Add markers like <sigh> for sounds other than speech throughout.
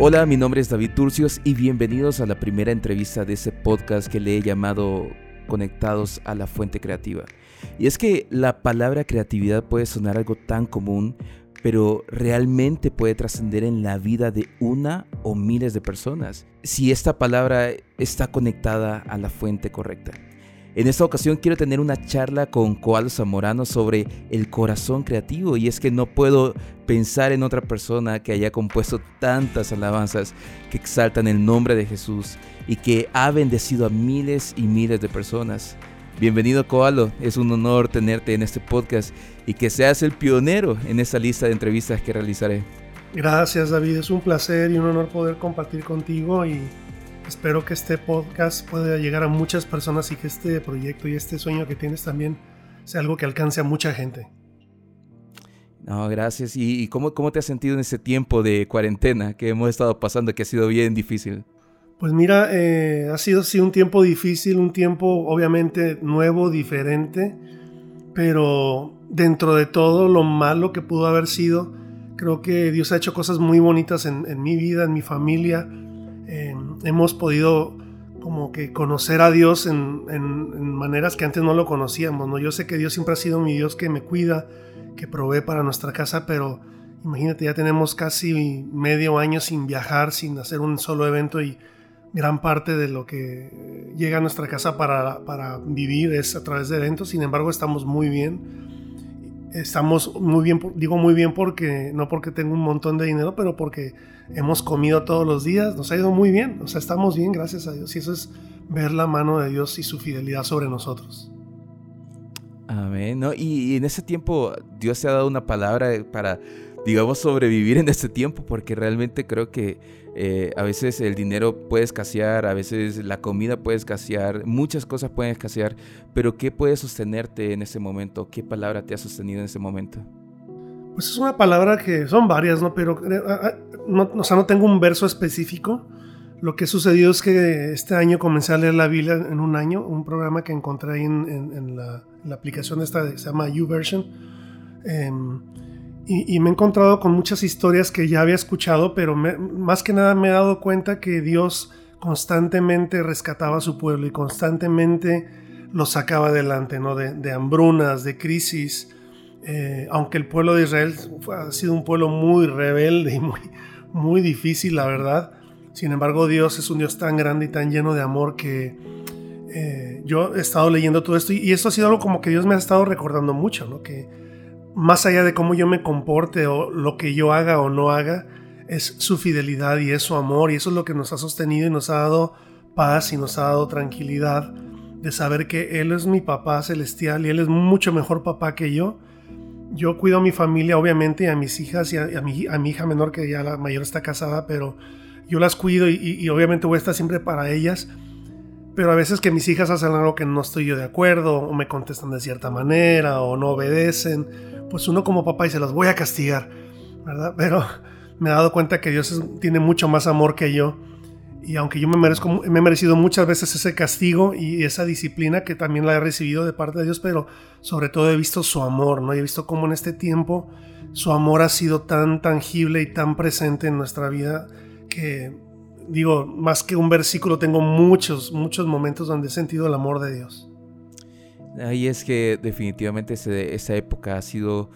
Hola, mi nombre es David Turcios y bienvenidos a la primera entrevista de ese podcast que le he llamado Conectados a la Fuente Creativa. Y es que la palabra creatividad puede sonar algo tan común, pero realmente puede trascender en la vida de una o miles de personas si esta palabra está conectada a la fuente correcta. En esta ocasión quiero tener una charla con Coalo Zamorano sobre el corazón creativo y es que no puedo pensar en otra persona que haya compuesto tantas alabanzas que exaltan el nombre de Jesús y que ha bendecido a miles y miles de personas. Bienvenido Coalo, es un honor tenerte en este podcast y que seas el pionero en esta lista de entrevistas que realizaré. Gracias David, es un placer y un honor poder compartir contigo y Espero que este podcast pueda llegar a muchas personas y que este proyecto y este sueño que tienes también sea algo que alcance a mucha gente. No, gracias. ¿Y, cómo, cómo te has sentido en ese tiempo de cuarentena que hemos estado pasando, que ha sido bien difícil? Pues mira, eh, ha sido sí un tiempo difícil, un tiempo obviamente nuevo, diferente, pero dentro de todo lo malo que pudo haber sido, creo que Dios ha hecho cosas muy bonitas en, en mi vida, en mi familia, hemos podido como que conocer a Dios en, maneras que antes no lo conocíamos, ¿no? Yo sé que Dios siempre ha sido mi Dios que me cuida, que provee para nuestra casa, pero imagínate, ya tenemos casi medio año sin viajar, sin hacer un solo evento y gran parte de lo que llega a nuestra casa para, para vivir es a través de eventos, sin embargo estamos muy bien estamos muy bien, digo muy bien porque no porque tengo un montón de dinero, pero porque hemos comido todos los días, nos ha ido muy bien, o sea, estamos bien, gracias a Dios, y eso es ver la mano de Dios y su fidelidad sobre nosotros. Amén, ¿no? Y, en ese tiempo Dios te ha dado una palabra para, digamos, sobrevivir en este tiempo, porque realmente creo que eh, a veces el dinero puede escasear, a veces la comida puede escasear, muchas cosas pueden escasear, pero ¿qué puede sostenerte en ese momento? ¿Qué palabra te ha sostenido en ese momento? Pues es una palabra que son varias, ¿no? Pero, eh, ah, ah, no, o sea, no tengo un verso específico. Lo que sucedió es que este año comencé a leer la Biblia en un año, un programa que encontré ahí en, la, aplicación esta, se llama YouVersion. Eh, y, me he encontrado con muchas historias que ya había escuchado, pero más que nada me he dado cuenta que Dios constantemente rescataba a su pueblo y constantemente lo sacaba adelante, ¿no? De, hambrunas, de crisis. Eh, aunque el pueblo de Israel ha sido un pueblo muy rebelde y muy, muy difícil, la verdad. Sin embargo, Dios es un Dios tan grande y tan lleno de amor que eh, yo he estado leyendo todo esto y, y, esto ha sido algo como que Dios me ha estado recordando mucho, ¿no? Que más allá de cómo yo me comporte o lo que yo haga o no haga, es su fidelidad y es su amor y eso es lo que nos ha sostenido y nos ha dado paz y nos ha dado tranquilidad de saber que Él es mi papá celestial y Él es mucho mejor papá que yo. Yo cuido a mi familia, obviamente, y a mis hijas y a, mi, hija menor, que ya la mayor está casada, pero yo las cuido y, y obviamente voy a estar siempre para ellas. Pero a veces que mis hijas hacen algo que no estoy yo de acuerdo, o me contestan de cierta manera, o no obedecen, pues uno como papá dice, los voy a castigar, ¿verdad? <laughs> Pero me he dado cuenta que Dios tiene mucho más amor que yo. Y aunque yo me, merezco, me he merecido muchas veces ese castigo y esa disciplina que también la he recibido de parte de Dios, pero sobre todo he visto su amor, ¿no? he visto cómo en este tiempo su amor ha sido tan tangible y tan presente en nuestra vida que, digo, más que un versículo, tengo muchos, muchos momentos donde he sentido el amor de Dios. Ahí es que definitivamente esa época ha sido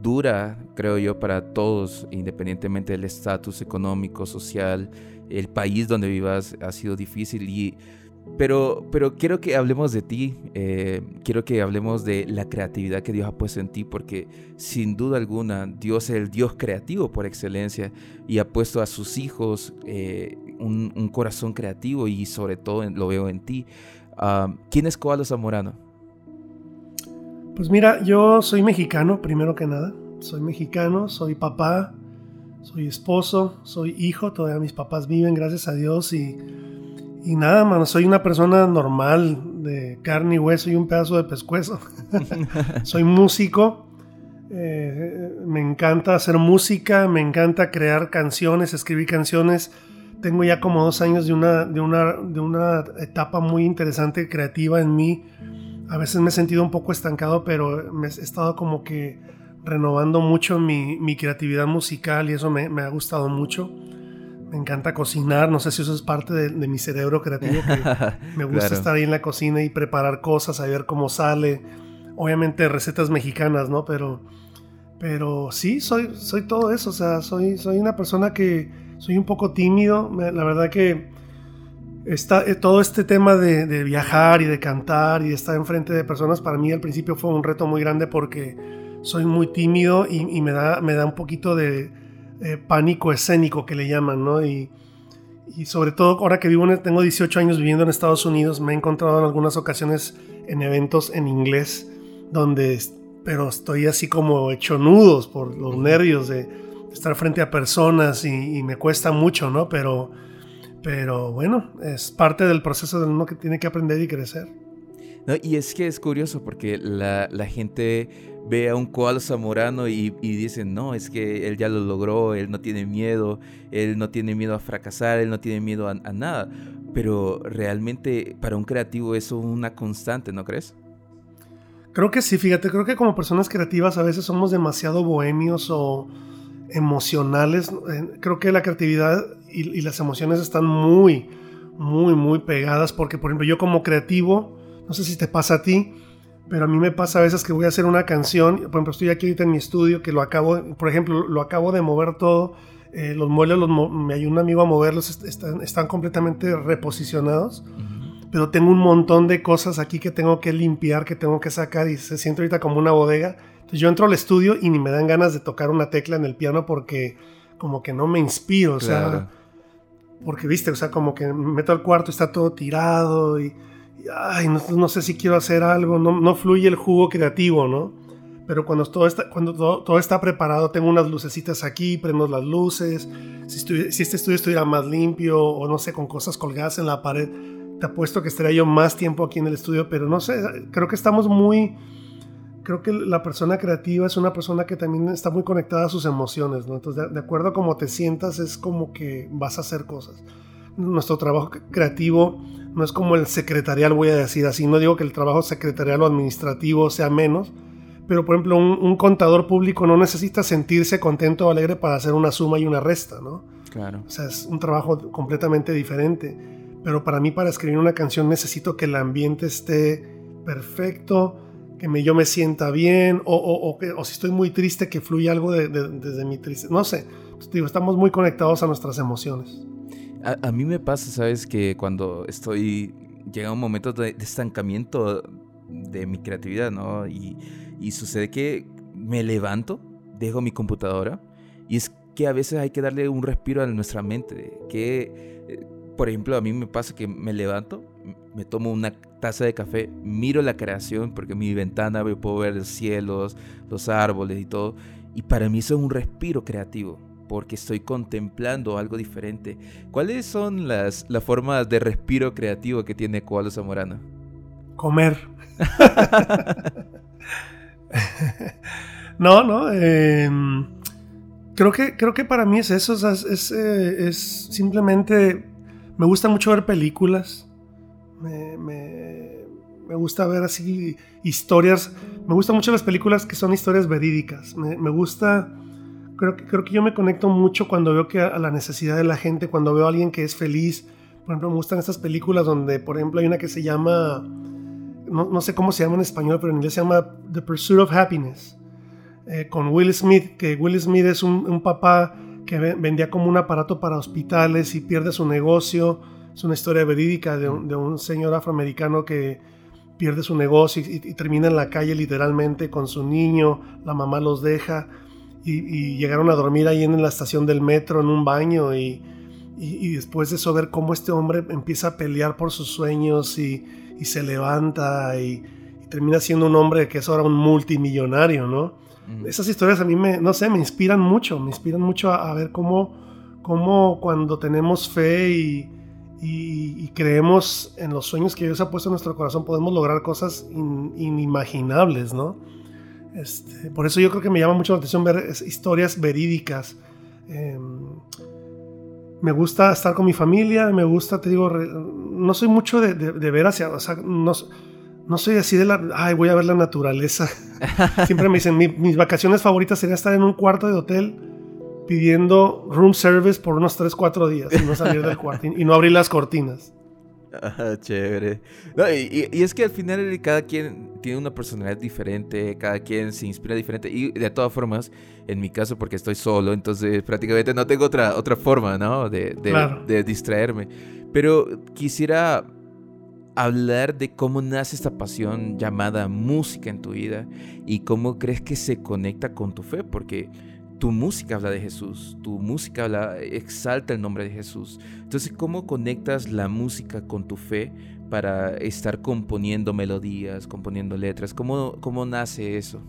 dura, creo yo, para todos, independientemente del estatus económico, social, el país donde vivas ha sido difícil. Y, pero, pero quiero que hablemos de ti, eh, quiero que hablemos de la creatividad que Dios ha puesto en ti, porque sin duda alguna Dios es el Dios creativo por excelencia y ha puesto a sus hijos eh, un, corazón creativo y sobre todo lo veo en ti. Ah, ¿Quién es Coalo Zamorano? Pues mira, yo soy mexicano, primero que nada. Soy mexicano, soy papá, soy esposo, soy hijo, todavía mis papás viven, gracias a Dios. Y, y nada, mano, soy una persona normal, de carne y hueso y un pedazo de pescuezo. <laughs> soy músico, eh, me encanta hacer música, me encanta crear canciones, escribir canciones. Tengo ya como dos años de una, de una, de una etapa muy interesante creativa en mí a veces me he sentido un poco estancado, pero me he estado como que renovando mucho mi, creatividad musical y eso me, ha gustado mucho. Me encanta cocinar, no sé si eso es parte de, mi cerebro creativo, <laughs> me gusta estar ahí en la cocina y preparar cosas, saber cómo sale. Obviamente recetas mexicanas, ¿no? Pero, pero sí, soy, soy todo eso, o sea, soy, soy una persona que soy un poco tímido, la verdad que está, eh, todo este tema de, viajar y de cantar y de estar enfrente de personas, para mí al principio fue un reto muy grande porque soy muy tímido y, me, da, me da un poquito de eh, pánico escénico que le llaman, ¿no? Y, y sobre todo ahora que vivo, tengo 18 años viviendo en Estados Unidos, me he encontrado en algunas ocasiones en eventos en inglés, donde, pero estoy así como hecho nudos por los nervios de estar frente a personas y, y me cuesta mucho, ¿no? Pero pero bueno, es parte del proceso del uno que tiene que aprender y crecer. Y es que es curioso porque la, gente ve a un koala zamorano y, y dicen, no, es que él ya lo logró, él no tiene miedo, él no tiene miedo a fracasar, él no tiene miedo a, a nada. Pero realmente para un creativo eso es una constante, ¿no crees? Creo que sí, fíjate, creo que como personas creativas a veces somos demasiado bohemios o emocionales. Eh, creo que la creatividad y, las emociones están muy, muy, muy pegadas porque, por ejemplo, yo como creativo, no sé si te pasa a ti, pero a mí me pasa a veces que voy a hacer una canción, por ejemplo, estoy aquí ahorita en mi estudio, que lo acabo, por ejemplo, lo acabo de mover todo, eh, los muebles me ayuda un amigo a moverlos, están, están completamente reposicionados, pero tengo un montón de cosas aquí que tengo que limpiar, que tengo que sacar y se siente ahorita como una bodega. Entonces yo entro al estudio y ni me dan ganas de tocar una tecla en el piano porque como que no me inspiro, o sea, porque viste, o sea, como que me meto al cuarto, está todo tirado y, ay, no, sé si quiero hacer algo, no, no, fluye el jugo creativo, ¿no? Pero cuando todo está, cuando todo, está preparado, tengo unas lucecitas aquí, prendo las luces, si, si este estudio estuviera más limpio o no sé, con cosas colgadas en la pared, te apuesto que estaría yo más tiempo aquí en el estudio, pero no sé, creo que estamos muy creo que la persona creativa es una persona que también está muy conectada a sus emociones, ¿no? Entonces, de, acuerdo a cómo te sientas, es como que vas a hacer cosas. Nuestro trabajo creativo no es como el secretarial, voy a decir así. No digo que el trabajo secretarial o administrativo sea menos, pero por ejemplo, un, contador público no necesita sentirse contento o alegre para hacer una suma y una resta, ¿no? Claro. O sea, es un trabajo completamente diferente. Pero para mí, para escribir una canción, necesito que el ambiente esté perfecto, que me, yo me sienta bien o, o, o, si estoy muy triste que fluya algo desde mi tristeza. No sé, pues, digo, estamos muy conectados a nuestras emociones. A, mí me pasa, sabes, que cuando estoy, llega un momento de, estancamiento de mi creatividad, ¿no? Y, sucede que me levanto, dejo mi computadora y es que a veces hay que darle un respiro a nuestra mente, que, eh, por ejemplo, a mí me pasa que me levanto, me tomo una taza de café, miro la creación, porque en mi ventana puedo ver los cielos, los árboles y todo, y para mí eso es un respiro creativo, porque estoy contemplando algo diferente. ¿Cuáles son las, las formas de respiro creativo que tiene Koala Zamorano? Comer. <laughs> no, no. Em, creo, que, creo que para mí es eso. es, eh, es simplemente. Me gusta mucho ver películas me, gusta ver así historias. Me gustan mucho las películas que son historias verídicas. Me, gusta. Creo que, creo que yo me conecto mucho cuando veo que a la necesidad de la gente, cuando veo a alguien que es feliz. Por ejemplo, me gustan estas películas donde, por ejemplo, hay una que se llama. No, sé cómo se llama en español, pero en inglés se llama The Pursuit of Happiness. Eh, con Will Smith, que Will Smith es un, un papá que vendía como un aparato para hospitales y pierde su negocio es una historia verídica de un, señor afroamericano que pierde su negocio y, termina en la calle literalmente con su niño, la mamá los deja y, llegaron a dormir ahí en la estación del metro en un baño y, después de eso ver cómo este hombre empieza a pelear por sus sueños y, se levanta y, termina siendo un hombre que es ahora un multimillonario, ¿no? Esas historias a mí me, no sé, me inspiran mucho, me inspiran mucho a, ver cómo, cómo cuando tenemos fe y, y, creemos en los sueños que Dios ha puesto en nuestro corazón, podemos lograr cosas inimaginables, ¿no? Este, por eso yo creo que me llama mucho la atención ver historias verídicas. Em, me gusta estar con mi familia, me gusta, te digo, no soy mucho de, ver hacia, o sea, no, no, soy así de la, ay, voy a ver la naturaleza. <laughs> Siempre me dicen, mis vacaciones favoritas sería estar en un cuarto de hotel pidiendo room service por unos 3, 4 días y no salir del cuarto y no abrir las cortinas. Ah, <laughs> chévere. y, es que al final cada quien tiene una personalidad diferente, cada quien se inspira diferente. Y de todas formas, en mi caso, porque estoy solo, entonces prácticamente no tengo otra, otra forma, ¿no? De, de distraerme. Pero quisiera hablar de cómo nace esta pasión llamada música en tu vida y cómo crees que se conecta con tu fe, porque tu música habla de Jesús, tu música habla, exalta el nombre de Jesús. Entonces, ¿cómo conectas la música con tu fe para estar componiendo melodías, componiendo letras? ¿Cómo, cómo nace eso?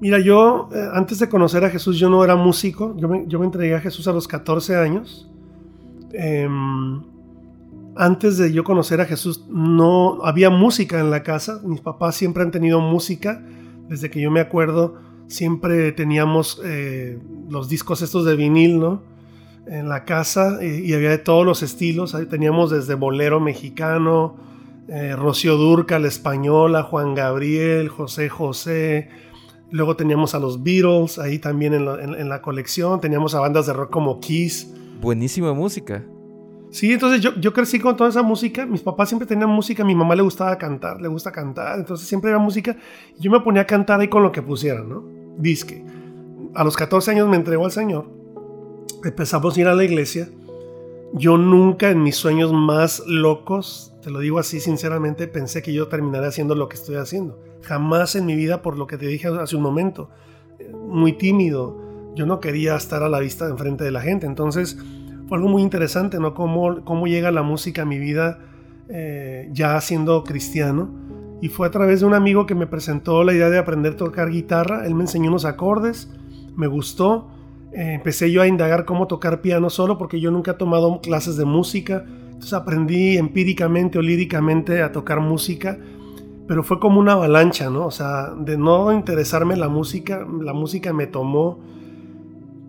Mira, yo eh, antes de conocer a Jesús yo no era músico, yo me, entregué a Jesús a los 14 años. Em, antes de yo conocer a Jesús no había música en la casa, mis papás siempre han tenido música, desde que yo me acuerdo siempre teníamos eh, los discos estos de vinil, ¿no? En la casa y, había de todos los estilos. Ahí teníamos desde bolero mexicano, eh, Rocío Durca, la española, Juan Gabriel, José José. Luego teníamos a los Beatles ahí también en, la colección. Teníamos a bandas de rock como Kiss. Buenísima música. Sí, entonces yo, yo, crecí con toda esa música. Mis papás siempre tenían música. Mi mamá le gustaba cantar, le gusta cantar. Entonces siempre era música. Yo me ponía a cantar ahí con lo que pusieran, ¿no? Disque. A los 14 años me entregó al Señor. Empezamos a ir a la iglesia. Yo nunca en mis sueños más locos, te lo digo así sinceramente, pensé que yo terminaría haciendo lo que estoy haciendo. Jamás en mi vida, por lo que te dije hace un momento, muy tímido. Yo no quería estar a la vista enfrente de la gente. Entonces fue algo muy interesante, ¿no? Cómo, cómo llega la música a mi vida eh, ya siendo cristiano y fue a través de un amigo que me presentó la idea de aprender a tocar guitarra. Él me enseñó unos acordes, me gustó. Eh, empecé yo a indagar cómo tocar piano solo porque yo nunca he tomado clases de música. Entonces aprendí empíricamente o líricamente a tocar música, pero fue como una avalancha, ¿no? O sea, de no interesarme la música, la música me tomó.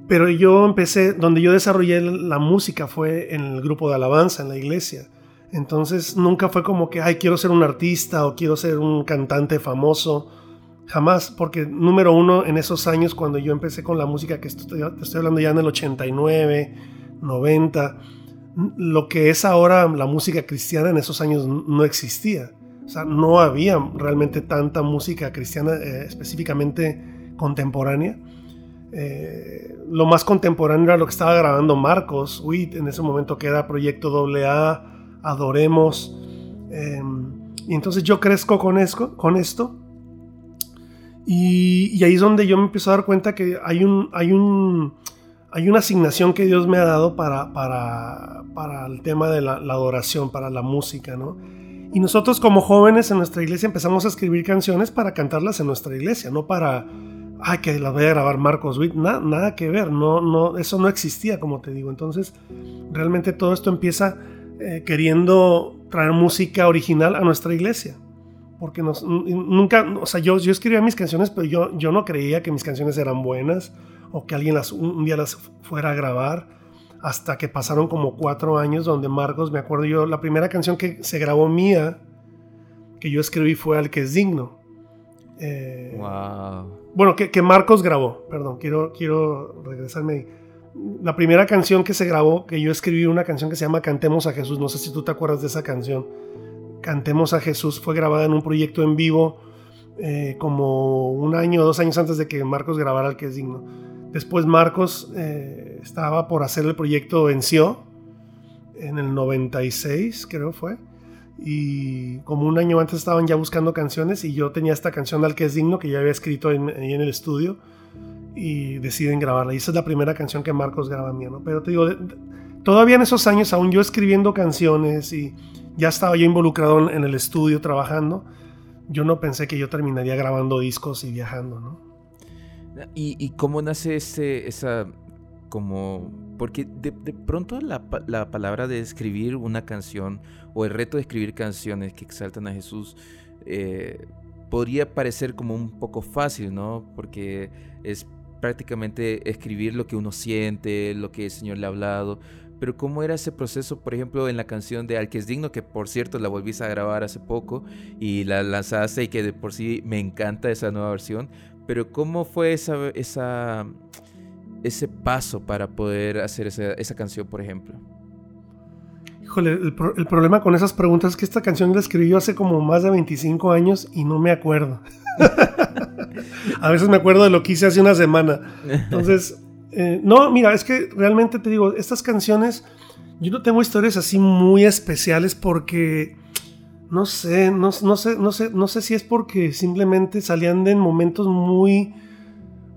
Pero yo empecé, donde yo desarrollé la música fue en el grupo de alabanza, en la iglesia. Entonces nunca fue como que, ay, quiero ser un artista o quiero ser un cantante famoso. Jamás, porque número uno, en esos años cuando yo empecé con la música, que estoy, estoy hablando ya en el 89, 90, lo que es ahora la música cristiana en esos años no existía. O sea, no había realmente tanta música cristiana eh, específicamente contemporánea. Eh, lo más contemporáneo era lo que estaba grabando Marcos Witt en ese momento, que era Proyecto AA adoremos. Em, y entonces yo crezco con, esto. Y, ahí es donde yo me empiezo a dar cuenta que hay, un, hay, un, hay una asignación que Dios me ha dado para, para, para el tema de la, adoración, para la música, ¿no? Y nosotros como jóvenes en nuestra iglesia empezamos a escribir canciones para cantarlas en nuestra iglesia, no para, ay, que las voy a grabar Marcos Witt, nada, nada que ver, no, no, eso no existía, como te digo. Entonces, realmente todo esto empieza eh, queriendo traer música original a nuestra iglesia. Porque nos, nunca, o sea, yo, yo escribía mis canciones, pero yo, yo no creía que mis canciones eran buenas o que alguien las, un día las fuera a grabar. Hasta que pasaron como cuatro años donde Marcos, me acuerdo yo, la primera canción que se grabó mía, que yo escribí fue Al que es digno. Eh, bueno, que, que, Marcos grabó, perdón, quiero, quiero regresarme ahí la primera canción que se grabó, que yo escribí una canción que se llama Cantemos a Jesús, no sé si tú te acuerdas de esa canción. Cantemos a Jesús fue grabada en un proyecto en vivo eh, como un año o dos años antes de que Marcos grabara el que es digno. Después Marcos eh, estaba por hacer el proyecto Venció en el 96, creo fue. Y como un año antes estaban ya buscando canciones y yo tenía esta canción al que es digno que ya había escrito en, en el estudio y deciden grabarla. Y esa es la primera canción que Marcos graba mía, ¿no? Pero te digo, todavía en esos años, aún yo escribiendo canciones y ya estaba yo involucrado en el estudio trabajando, yo no pensé que yo terminaría grabando discos y viajando, ¿no? ¿Y, cómo nace ese, esa, como, porque de, pronto la, la, palabra de escribir una canción o el reto de escribir canciones que exaltan a Jesús, eh, podría parecer como un poco fácil, ¿no? Porque es prácticamente escribir lo que uno siente, lo que el Señor le ha hablado. Pero ¿cómo era ese proceso, por ejemplo, en la canción de Al que es digno, que por cierto la volviste a grabar hace poco y la lanzaste y que de por sí me encanta esa nueva versión? Pero ¿cómo fue esa, esa ese paso para poder hacer esa, esa canción, por ejemplo? Híjole, el, el, problema con esas preguntas es que esta canción la escribí yo hace como más de 25 años y no me acuerdo. <laughs> <laughs> a veces me acuerdo de lo que hice hace una semana. Entonces, eh, no, mira, es que realmente te digo, estas canciones, yo no tengo historias así muy especiales porque, no sé, no, no sé, no sé, no sé si es porque simplemente salían de momentos muy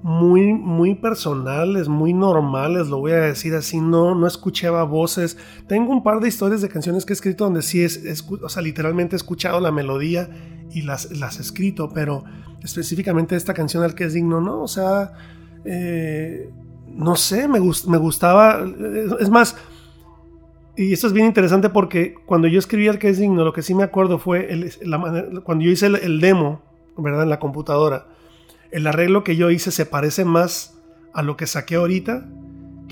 muy, muy personales, muy normales, lo voy a decir así, no, no escuchaba voces. Tengo un par de historias de canciones que he escrito donde sí es, o sea, literalmente he escuchado la melodía y las, las he escrito, pero específicamente esta canción al que es digno, ¿no? O sea, eh, no sé, me, me gustaba, es más, y esto es bien interesante porque cuando yo escribí al que es digno, lo que sí me acuerdo fue el, la cuando yo hice el, el demo, ¿verdad? En la computadora el arreglo que yo hice se parece más a lo que saqué ahorita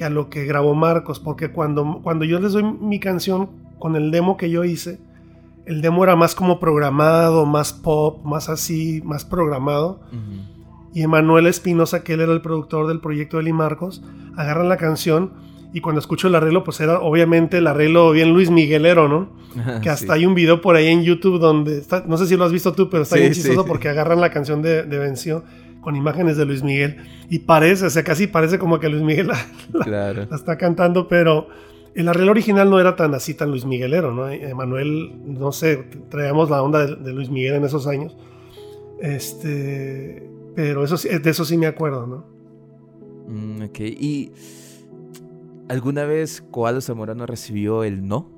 que a lo que grabó Marcos, porque cuando, cuando yo les doy mi canción con el demo que yo hice, el demo era más como programado, más pop, más así, más programado. Y Emanuel Espinosa, que él era el productor del proyecto de Eli Marcos, agarran la canción y cuando escucho el arreglo, pues era obviamente el arreglo bien Luis Miguelero, ¿no? <laughs> que hasta hay un video por ahí en YouTube donde, está, no sé si lo has visto tú, pero está bien chistoso porque agarran la canción de, de Venció con imágenes de Luis Miguel y parece, o sea, casi parece como que Luis Miguel <laughs> la, está cantando, pero el arreglo original no era tan así, tan Luis Miguelero, ¿no? Emanuel, no sé, traíamos la onda de, Luis Miguel en esos años. Este, pero eso, de eso sí me acuerdo, ¿no? Mm, ok, ¿y alguna vez Coalo Zamorano recibió el no?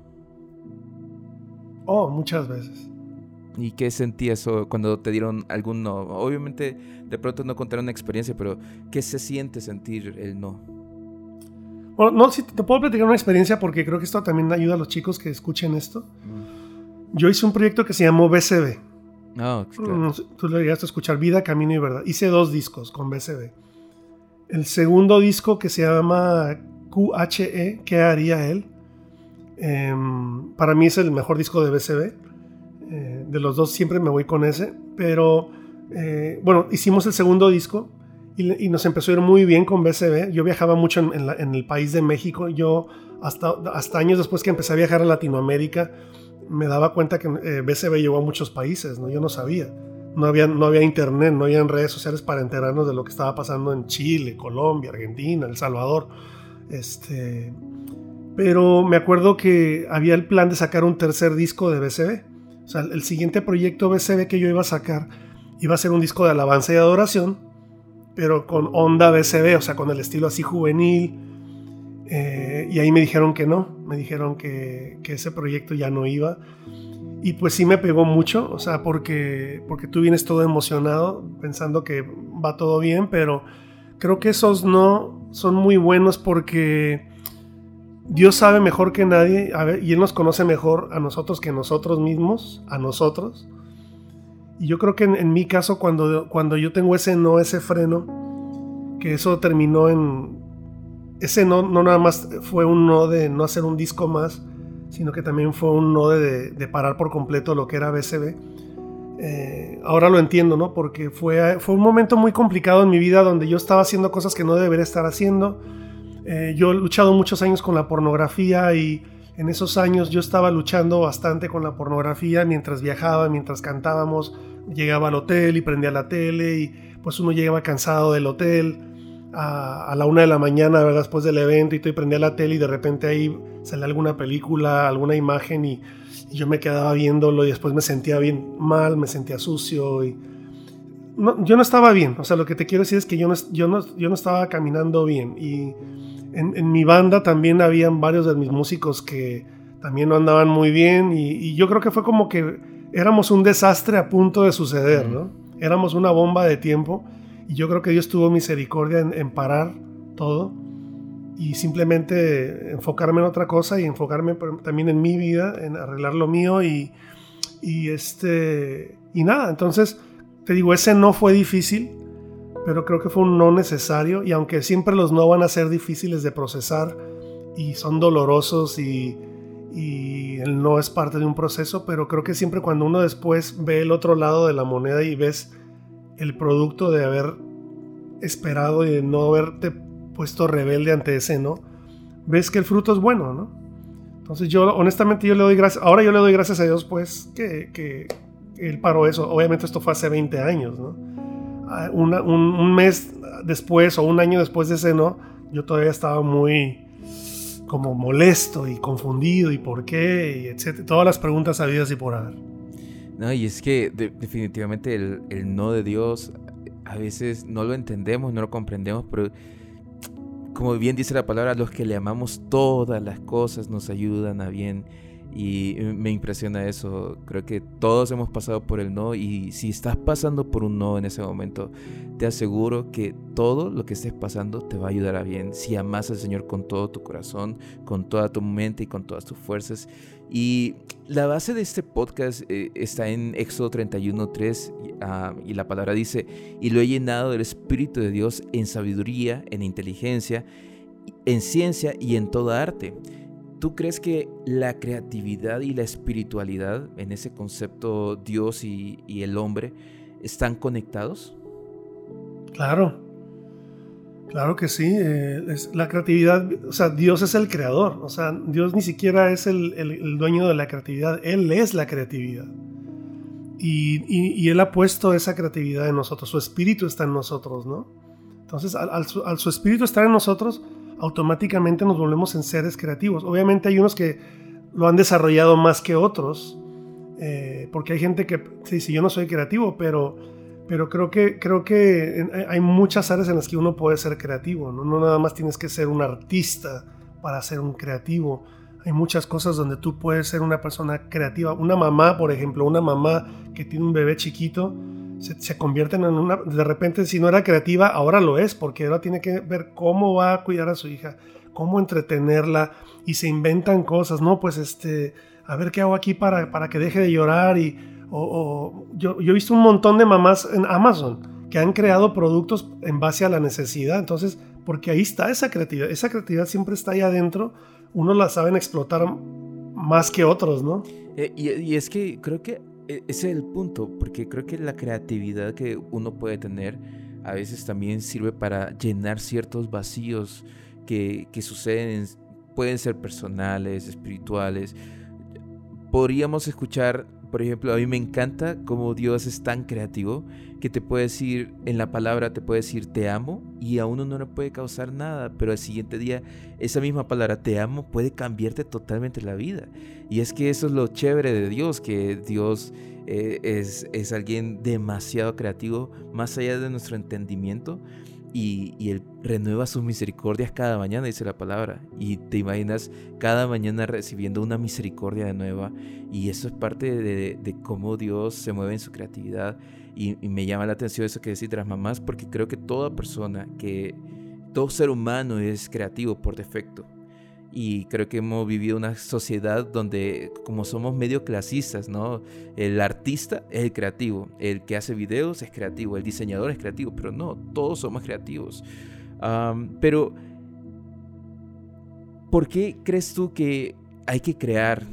Oh, muchas veces. ¿Y qué sentías cuando te dieron algún no? Obviamente, de pronto no contaron una experiencia, pero ¿qué se siente sentir el no? Bueno, no, sí, te puedo platicar una experiencia porque creo que esto también ayuda a los chicos que escuchen esto. Mm. Yo hice un proyecto que se llamó BCB. Ah, claro. Tú le llegaste a escuchar Vida, Camino y Verdad. Hice dos discos con BCB. El segundo disco que se llama QHE, ¿qué haría él? Em, para mí es el mejor disco de BCB de los dos siempre me voy con ese. Pero eh, bueno, hicimos el segundo disco y, nos empezó a ir muy bien con BCB. Yo viajaba mucho en, el país de México. Yo hasta, años después que empecé a viajar a Latinoamérica, me daba cuenta que eh, BCB llegó a muchos países, ¿no? Yo no sabía. No había, no había internet, no había redes sociales para enterarnos de lo que estaba pasando en Chile, Colombia, Argentina, El Salvador. Este, pero me acuerdo que había el plan de sacar un tercer disco de BCB. O sea, el siguiente proyecto BCB que yo iba a sacar iba a ser un disco de alabanza y adoración, pero con onda BCB, o sea, con el estilo así juvenil. Eh, y ahí me dijeron que no, me dijeron que, que, ese proyecto ya no iba. Y pues sí me pegó mucho, o sea, porque, porque tú vienes todo emocionado, pensando que va todo bien, pero creo que esos no son muy buenos porque Dios sabe mejor que nadie y Él nos conoce mejor a nosotros que nosotros mismos, a nosotros. Y yo creo que en, mi caso, cuando, cuando yo tengo ese no, ese freno, que eso terminó en... Ese no, no nada más fue un no de no hacer un disco más, sino que también fue un no de, parar por completo lo que era BCB. Eh, ahora lo entiendo, ¿no? Porque fue, fue un momento muy complicado en mi vida donde yo estaba haciendo cosas que no debería estar haciendo eh, yo he luchado muchos años con la pornografía y en esos años yo estaba luchando bastante con la pornografía mientras viajaba, mientras cantábamos, llegaba al hotel y prendía la tele y pues uno llegaba cansado del hotel a, la una de la mañana después del evento y todo y prendía la tele y de repente ahí salía alguna película, alguna imagen y, yo me quedaba viéndolo y después me sentía bien mal, me sentía sucio y yo no estaba bien, o sea, lo que te quiero decir es que yo no, yo no, yo no estaba caminando bien. Y en, mi banda también habían varios de mis músicos que también no andaban muy bien. Y, yo creo que fue como que éramos un desastre a punto de suceder, ¿no? Éramos una bomba de tiempo. Y yo creo que Dios tuvo misericordia en, parar todo y simplemente enfocarme en otra cosa y enfocarme también en mi vida, en arreglar lo mío y, y este y nada, entonces te digo, ese no fue difícil, pero creo que fue un no necesario y aunque siempre los no van a ser difíciles de procesar y son dolorosos y, el no es parte de un proceso, pero creo que siempre cuando uno después ve el otro lado de la moneda y ves el producto de haber esperado y de no haberte puesto rebelde ante ese no, ves que el fruto es bueno, ¿no? Entonces yo, honestamente, yo le doy gracias, ahora yo le doy gracias a Dios, pues, que, que él paró eso. Obviamente esto fue hace 20 años, ¿no? Ah, un, mes después o un año después de ese no, yo todavía estaba muy como molesto y confundido y por qué, y etcétera. Todas las preguntas habidas y por haber. No, y es que definitivamente el, el no de Dios a veces no lo entendemos, no lo comprendemos, pero como bien dice la palabra, los que le amamos todas las cosas nos ayudan a bien. Y me impresiona eso. Creo que todos hemos pasado por el no y si estás pasando por un no en ese momento, te aseguro que todo lo que estés pasando te va a ayudar a bien. Si amas al Señor con todo tu corazón, con toda tu mente y con todas tus fuerzas. Y la base de este podcast eh, está en Éxodo 31.3 uh, y la palabra dice, y lo he llenado del Espíritu de Dios en sabiduría, en inteligencia, en ciencia y en toda arte ¿Tú crees que la creatividad y la espiritualidad en ese concepto Dios y, el hombre están conectados? Claro, claro que sí. Eh, es la creatividad, o sea, Dios es el creador, o sea, Dios ni siquiera es el, dueño de la creatividad, Él es la creatividad. Y, Él ha puesto esa creatividad en nosotros, su espíritu está en nosotros, ¿no? Entonces, al su espíritu estar en nosotros, automáticamente nos volvemos en seres creativos. Obviamente hay unos que lo han desarrollado más que otros, eh, porque hay gente que dice, yo no soy creativo, pero, pero creo que, creo que hay muchas áreas en las que uno puede ser creativo, ¿no? no nada más tienes que ser un artista para ser un creativo. Hay muchas cosas donde tú puedes ser una persona creativa. Una mamá, por ejemplo, una mamá que tiene un bebé chiquito, se, convierten en una, de repente si no era creativa, ahora lo es, porque ahora tiene que ver cómo va a cuidar a su hija, cómo entretenerla, y se inventan cosas, ¿no? Pues este, a ver qué hago aquí para, para que deje de llorar, y, o, yo, he visto un montón de mamás en Amazon que han creado productos en base a la necesidad, entonces, porque ahí está esa creatividad, esa creatividad siempre está ahí adentro, unos la saben explotar más que otros, ¿no? Eh, y, es que creo que ese es el punto, porque creo que la creatividad que uno puede tener a veces también sirve para llenar ciertos vacíos que, que suceden, pueden ser personales, espirituales. Podríamos escuchar por ejemplo, a mí me encanta cómo Dios es tan creativo que te puede decir, en la palabra te puede decir te amo y a uno no le puede causar nada, pero al siguiente día esa misma palabra te amo puede cambiarte totalmente la vida. Y es que eso es lo chévere de Dios, que Dios eh, es, es alguien demasiado creativo, más allá de nuestro entendimiento y, Él renueva sus misericordias cada mañana, dice la palabra. Y te imaginas cada mañana recibiendo una misericordia de nueva. Y eso es parte de, cómo Dios se mueve en su creatividad. Y, y, me llama la atención eso que decís de las mamás, porque creo que toda persona, que todo ser humano es creativo por defecto. Y creo que hemos vivido una sociedad donde como somos medio clasistas, ¿no? El artista es el creativo, el que hace videos es creativo, el diseñador es creativo, pero no, todos somos creativos. pero, ¿por qué crees tú que hay que crear?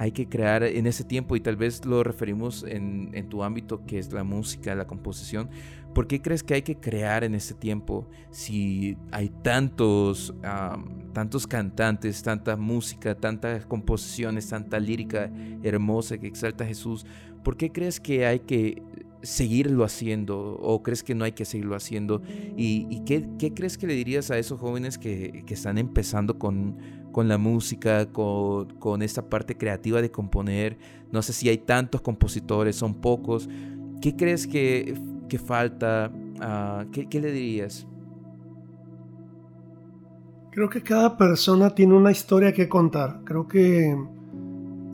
Hay que crear en ese tiempo y tal vez lo referimos en, en tu ámbito que es la música, la composición. ¿Por qué crees que hay que crear en ese tiempo si hay tantos, tantos cantantes, tanta música, tantas composiciones, tanta lírica hermosa que exalta a Jesús? ¿Por qué crees que hay que seguirlo haciendo o crees que no hay que seguirlo haciendo? ¿Y, qué, crees que le dirías a esos jóvenes que, están empezando con, con la música, con, con esta parte creativa de componer? No sé si hay tantos compositores, son pocos. ¿Qué crees que ¿Qué falta? Ah, ¿qué, le dirías? Creo que cada persona tiene una historia que contar. Creo que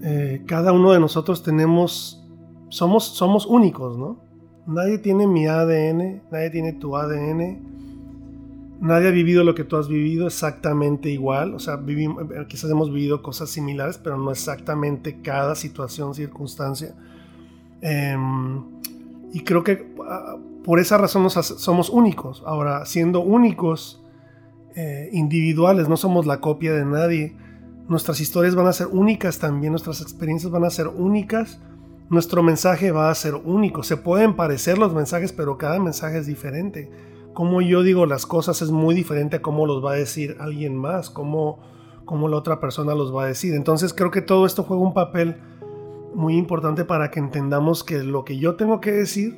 eh, cada uno de nosotros tenemos, somos, somos únicos, ¿no? Nadie tiene mi ADN, nadie tiene tu ADN, nadie ha vivido lo que tú has vivido exactamente igual. O sea, quizás hemos vivido cosas similares, pero no exactamente cada situación, circunstancia. Em, y creo que ah, por esa razón somos únicos. Ahora, siendo únicos, eh, individuales, no somos la copia de nadie. Nuestras historias van a ser únicas también, nuestras experiencias van a ser únicas. Nuestro mensaje va a ser único. Se pueden parecer los mensajes, pero cada mensaje es diferente. Cómo yo digo las cosas es muy diferente a cómo los va a decir alguien más, cómo, cómo la otra persona los va a decir. Entonces creo que todo esto juega un papel muy importante para que entendamos que lo que yo tengo que decir,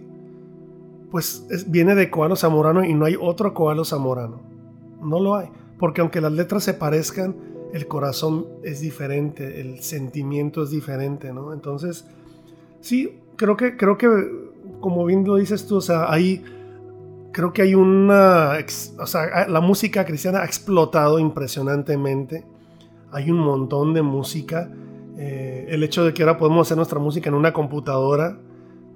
pues viene de Coalo Zamorano y no hay otro Coalo Zamorano. No lo hay. Porque aunque las letras se parezcan, el corazón es diferente, el sentimiento es diferente, ¿no? Entonces, sí, creo que, creo que, como bien lo dices tú, o sea, hay creo que hay una... O sea, la música cristiana ha explotado impresionantemente. Hay un montón de música. Eh, el hecho de que ahora podemos hacer nuestra música en una computadora,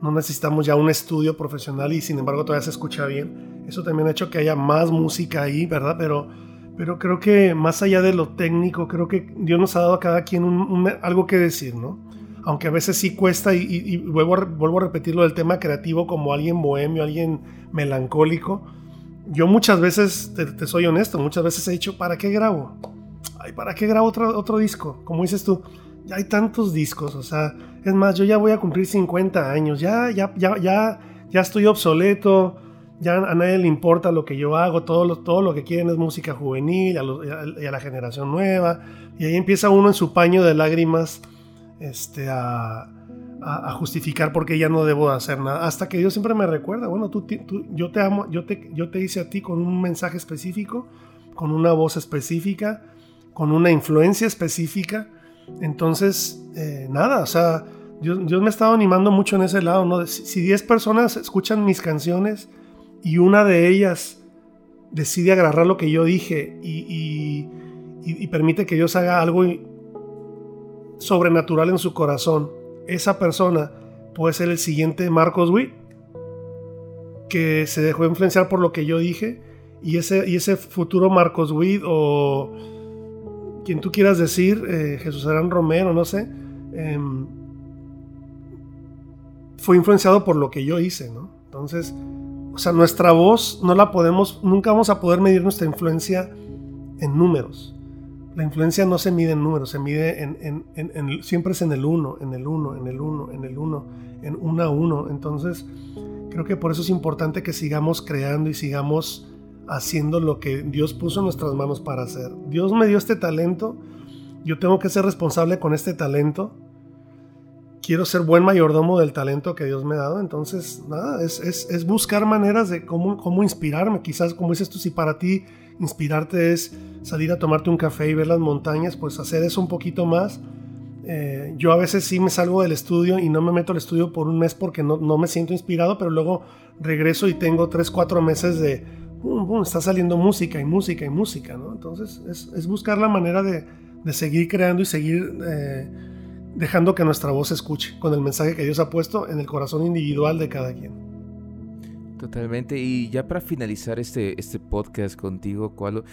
no necesitamos ya un estudio profesional y sin embargo todavía se escucha bien. Eso también ha hecho que haya más música ahí, ¿verdad? Pero, pero creo que más allá de lo técnico, creo que Dios nos ha dado a cada quien algo que decir, ¿no? Aunque a veces sí cuesta, y, vuelvo, a, vuelvo a repetir lo del tema creativo como alguien bohemio, alguien melancólico. Yo muchas veces, te, soy honesto, muchas veces he dicho, ¿para qué grabo? Ay, ¿para qué grabo otro, otro disco? Como dices tú, ya hay tantos discos, o sea, es más, yo ya voy a cumplir 50 años, ya, ya, ya, ya, ya estoy obsoleto, ya a nadie le importa lo que yo hago, todo lo, todo lo que quieren es música juvenil, y a la generación nueva, y ahí empieza uno en su paño de lágrimas este, a, justificar por qué ya no debo hacer nada. Hasta que Dios siempre me recuerda, bueno, tú, yo te amo, yo te, yo te hice a ti con un mensaje específico, con una voz específica, con una influencia específica. Entonces, eh, nada, o sea, Dios, me ha estado animando mucho en ese lado, ¿no? Si 10 personas escuchan mis canciones y una de ellas decide agarrar lo que yo dije y, y permite que Dios haga algo sobrenatural en su corazón, esa persona puede ser el siguiente Marcos Witt, que se dejó influenciar por lo que yo dije, y ese, y ese futuro Marcos Witt o quien tú quieras decir, eh, Jesús Arán Romero, no sé, em, fue influenciado por lo que yo hice, ¿no? Entonces, o sea, nuestra voz no la podemos, nunca vamos a poder medir nuestra influencia en números. La influencia no se mide en números, se mide en, siempre es en el uno, en el uno, en el uno, en el uno, en uno a uno. Entonces, creo que por eso es importante que sigamos creando y sigamos haciendo lo que Dios puso en nuestras manos para hacer. Dios me dio este talento, yo tengo que ser responsable con este talento. Quiero ser buen mayordomo del talento que Dios me ha dado. Entonces, nada, es, es buscar maneras de cómo, cómo inspirarme. Quizás, como dices tú, si para ti inspirarte es salir a tomarte un café y ver las montañas, pues hacer eso un poquito más. Eh, yo a veces sí me salgo del estudio y no me meto al estudio por un mes porque no, no me siento inspirado, pero luego regreso y tengo 3, 4 meses de, está saliendo música y música y música, ¿no? Entonces es, es buscar la manera de, de, seguir creando y seguir eh, dejando que nuestra voz escuche con el mensaje que Dios ha puesto en el corazón individual de cada quien. Totalmente. Y ya para finalizar este, este podcast contigo, Cualo,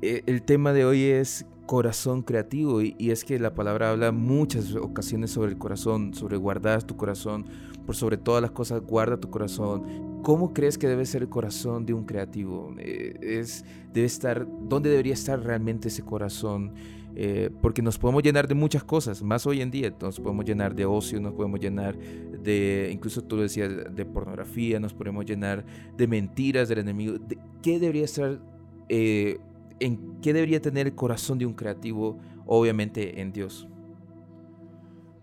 eh, el tema de hoy es corazón creativo y, es que la palabra habla muchas ocasiones sobre el corazón, sobre guardar tu corazón, por sobre todas las cosas guarda tu corazón. ¿Cómo crees que debe ser el corazón de un creativo? Eh, es, debe estar, ¿Dónde debería estar realmente ese corazón? Eh, porque nos podemos llenar de muchas cosas, más hoy en día, nos podemos llenar de ocio, nos podemos llenar de, incluso tú decías, de pornografía, nos podemos llenar de mentiras del enemigo. ¿Qué debería estar, eh, en qué debería tener el corazón de un creativo? Obviamente en Dios.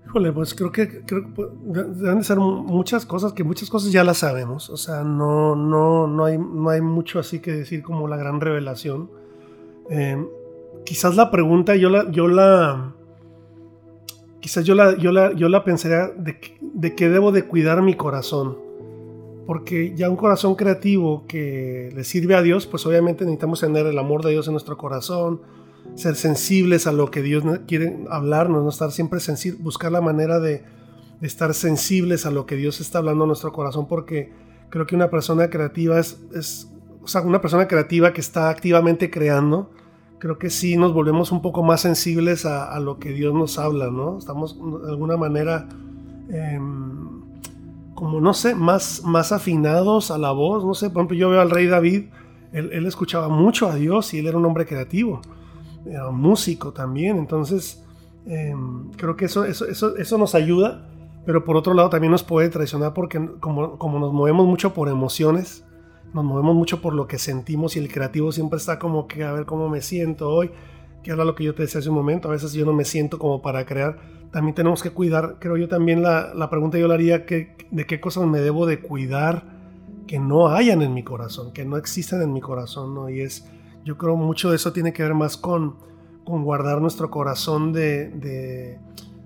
Híjole, pues creo que, creo que deben de ser muchas cosas, que muchas cosas ya las sabemos. O sea, no, no, no, hay, no hay mucho así que decir como la gran revelación. Eh, quizás la pregunta yo la, yo la, quizás yo la, yo la, yo la pensaría de, de debo de cuidar mi corazón. Porque ya un corazón creativo que le sirve a Dios, pues obviamente necesitamos tener el amor de Dios en nuestro corazón, ser sensibles a lo que Dios quiere hablarnos, no estar siempre sensibles, buscar la manera de, de, estar sensibles a lo que Dios está hablando en nuestro corazón, porque creo que una persona creativa es, es o sea, una persona creativa que está activamente creando, creo que sí nos volvemos un poco más sensibles a, lo que Dios nos habla, ¿no? Estamos de alguna manera, em, como no sé, más, más afinados a la voz, no sé, por ejemplo, yo veo al rey David, él, escuchaba mucho a Dios y él era un hombre creativo, era músico también, entonces em, creo que eso, eso, eso, eso nos ayuda, pero por otro lado también nos puede traicionar porque como, como nos movemos mucho por emociones, nos movemos mucho por lo que sentimos y el creativo siempre está como que a ver cómo me siento hoy, que era lo que yo te decía hace un momento, a veces yo no me siento como para crear, también tenemos que cuidar, creo yo también la, la pregunta yo la haría, que, de qué cosas me debo de cuidar que no hayan en mi corazón, que no existan en mi corazón, ¿no? Y es, yo creo mucho de eso tiene que ver más con, con guardar nuestro corazón de, de,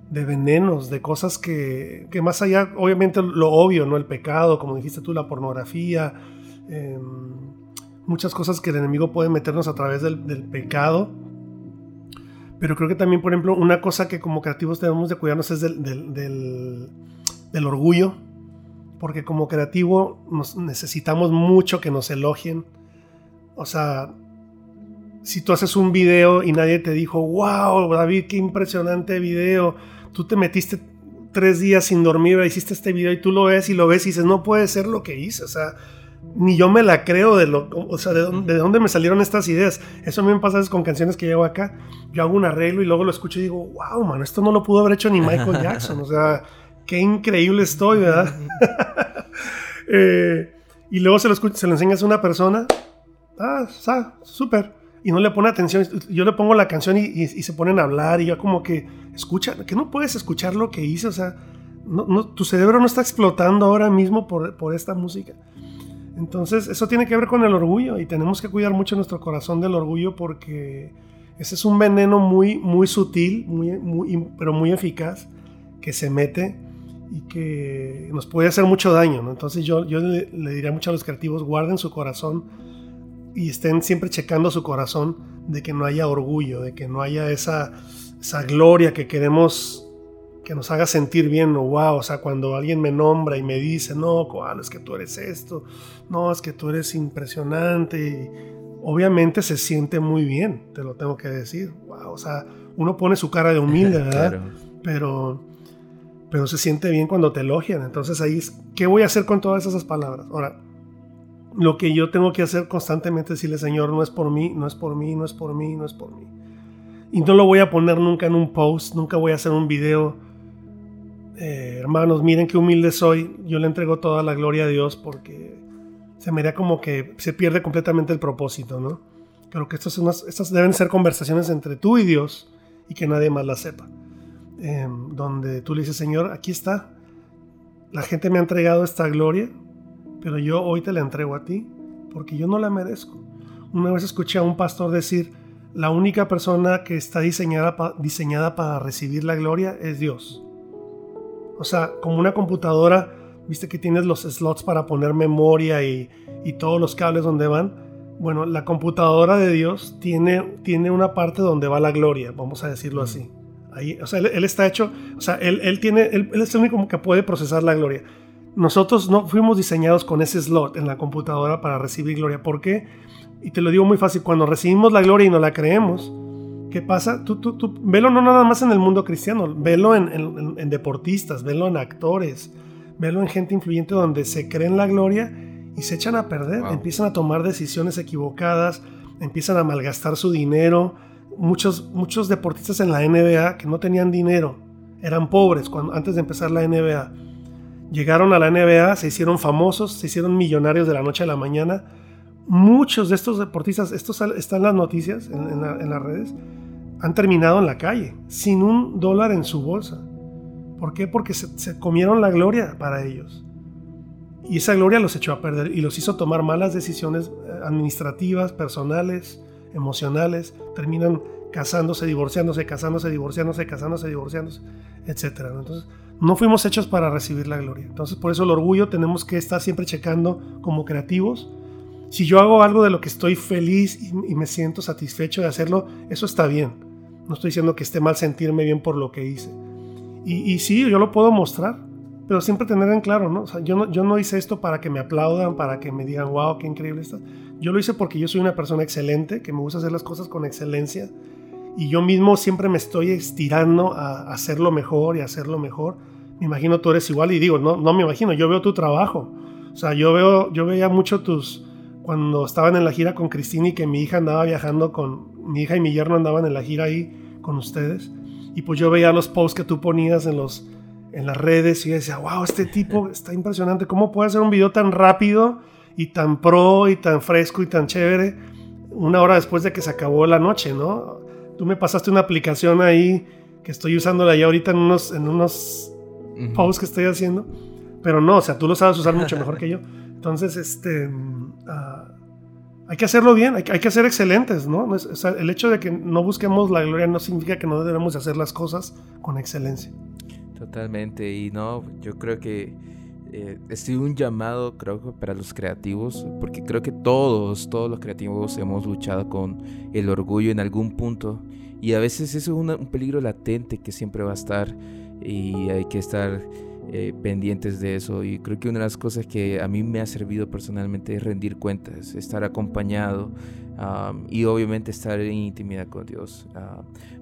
de venenos, de cosas que, que, más allá, obviamente lo obvio, ¿no? El pecado, como dijiste tú, la pornografía, eh, muchas cosas que el enemigo puede meternos a través del, pecado. Pero creo que también, por ejemplo, una cosa que como creativos debemos de cuidarnos es del, del, orgullo. Porque como creativo necesitamos mucho que nos elogien. O sea, si tú haces un video y nadie te dijo, wow, David, qué impresionante video. Tú te metiste tres días sin dormir, hiciste este video y tú lo ves y lo ves y dices, no puede ser lo que hice. O sea, ni yo me la creo de lo, o sea, de dónde, de dónde me salieron estas ideas. Eso a mí me pasa con canciones que llevo acá. Yo hago un arreglo y luego lo escucho y digo, wow, man, esto no lo pudo haber hecho ni Michael <laughs> Jackson. O sea, qué increíble estoy, ¿verdad? <laughs> eh, y luego se lo, se lo enseñas a una persona, ah, ah súper. Y no le pone atención. Yo le pongo la canción y, y, y, se ponen a hablar y yo como que, escucha, que no puedes escuchar lo que hice, o sea, no, no, tu cerebro no está explotando ahora mismo por, por esta música. Entonces, eso tiene que ver con el orgullo y tenemos que cuidar mucho nuestro corazón del orgullo porque ese es un veneno muy, muy sutil, muy, muy, pero muy eficaz que se mete y que nos puede hacer mucho daño. Entonces, yo, yo le, le, diría mucho a los creativos, guarden su corazón y estén siempre checando su corazón de que no haya orgullo, de que no haya esa, esa gloria que queremos que nos haga sentir bien, o wow, o sea, cuando alguien me nombra y me dice, no, Koala, es que tú eres esto, no, es que tú eres impresionante, y obviamente se siente muy bien, te lo tengo que decir, wow, o sea, uno pone su cara de humilde, <laughs> ¿verdad? claro. Pero, pero se siente bien cuando te elogian, entonces ahí, es, ¿qué voy a hacer con todas esas palabras? Ahora, lo que yo tengo que hacer constantemente es decirle, Señor, no es por mí, no es por mí, no es por mí, no es por mí. Y no lo voy a poner nunca en un post, nunca voy a hacer un video eh, hermanos, miren qué humilde soy, yo le entrego toda la gloria a Dios porque se me da como que se pierde completamente el propósito, ¿no? Creo que estas, unas, estas deben ser conversaciones entre tú y Dios y que nadie más las sepa. Eh, donde tú le dices, Señor, aquí está, la gente me ha entregado esta gloria, pero yo hoy te la entrego a ti porque yo no la merezco. Una vez escuché a un pastor decir, la única persona que está diseñada, diseñada para recibir la gloria es Dios. O sea, como una computadora, viste que tienes los slots para poner memoria y, y todos los cables donde van. Bueno, la computadora de Dios tiene, tiene una parte donde va la gloria, vamos a decirlo así. Ahí, o sea, él, él está hecho, o sea, él, él tiene, él, él, es el único que puede procesar la gloria. Nosotros no fuimos diseñados con ese slot en la computadora para recibir gloria. ¿Por qué? Y te lo digo muy fácil, cuando recibimos la gloria y no la creemos, ¿Qué pasa? Tú, tú, tú, velo no nada más en el mundo cristiano, velo en, en, en, deportistas, velo en actores, velo en gente influyente donde se creen la gloria y se echan a perder, wow. empiezan a tomar decisiones equivocadas, empiezan a malgastar su dinero. Muchos, muchos deportistas en la NBA que no tenían dinero, eran pobres cuando, antes de empezar la NBA. Llegaron a la NBA, se hicieron famosos, se hicieron millonarios de la noche a la mañana. Muchos de estos deportistas, esto está en las noticias, en las redes, han terminado en la calle, sin un dólar en su bolsa. ¿Por qué? Porque se, se, comieron la gloria para ellos. Y esa gloria los echó a perder y los hizo tomar malas decisiones eh, administrativas, personales, emocionales. Terminan casándose, divorciándose, casándose, divorciándose, casándose, divorciándose, etc. Entonces, no fuimos hechos para recibir la gloria. Entonces, por eso el orgullo tenemos que estar siempre checando como creativos si yo hago algo de lo que estoy feliz y, me siento satisfecho de hacerlo, eso está bien. No estoy diciendo que esté mal sentirme bien por lo que hice. Y, sí, yo lo puedo mostrar, pero siempre tener en claro, ¿no? O sea, yo no, hice esto para que me aplaudan, para que me digan, wow, qué increíble está. Yo lo hice porque yo soy una persona excelente, que me gusta hacer las cosas con excelencia. Y yo mismo siempre me estoy estirando a, hacerlo mejor y hacerlo mejor. Me imagino tú eres igual y digo, no, no me imagino, yo veo tu trabajo. O sea, yo veo, yo veía mucho tus, cuando estaban en la gira con Cristina y que mi hija andaba viajando con, mi hija y mi yerno andaban en la gira ahí con ustedes. Y pues yo veía los posts que tú ponías en, los, en las redes y yo decía, wow, este tipo <laughs> está impresionante. ¿Cómo puede hacer un video tan rápido y tan pro y tan fresco y tan chévere una hora después de que se acabó la noche, ¿no? Tú me pasaste una aplicación ahí que estoy usándola ya ahorita en unos, en unos posts que estoy haciendo, pero no, o sea, tú lo sabes usar mucho mejor que yo. <laughs> Entonces, este, uh, hay que hacerlo bien, hay, hay que ser excelentes, ¿no? O sea, el hecho de que no busquemos la gloria no significa que no debemos hacer las cosas con excelencia. Totalmente, y no, yo creo que eh, es un llamado, creo para los creativos, porque creo que todos, todos los creativos hemos luchado con el orgullo en algún punto, y a veces eso es un peligro latente que siempre va a estar, y hay que estar eh, pendientes de eso. Y creo que una de las cosas que a mí me ha servido personalmente es rendir cuentas, estar acompañado y obviamente estar en intimidad con Dios.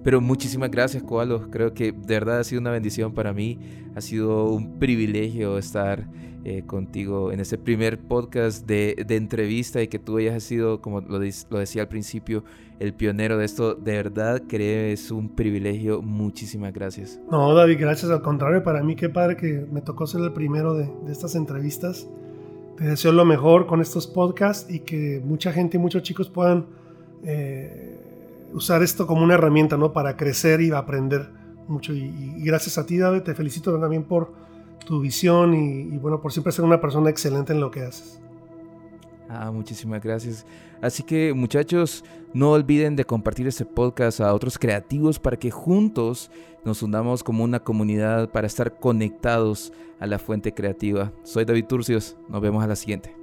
pero muchísimas gracias, Koalo. Creo que de verdad ha sido una bendición para mí. Ha sido un privilegio estar eh, contigo en ese primer podcast de, entrevista y que tú hayas sido, como lo, lo decía al principio, el pionero de esto. De verdad, creo es un privilegio. Muchísimas gracias. No, David, gracias. Al contrario, para mí qué padre que me tocó ser el primero de, de estas entrevistas. Te deseo lo mejor con estos podcasts y que mucha gente y muchos chicos puedan eh, usar esto como una herramienta ¿no? para crecer y aprender mucho. Y, gracias a ti, David, te felicito también por tu visión y, bueno, por siempre ser una persona excelente en lo que haces. Ah, muchísimas gracias. Así que muchachos, no olviden de compartir este podcast a otros creativos para que juntos nos unamos como una comunidad para estar conectados a la fuente creativa. Soy David Turcios, nos vemos a la siguiente.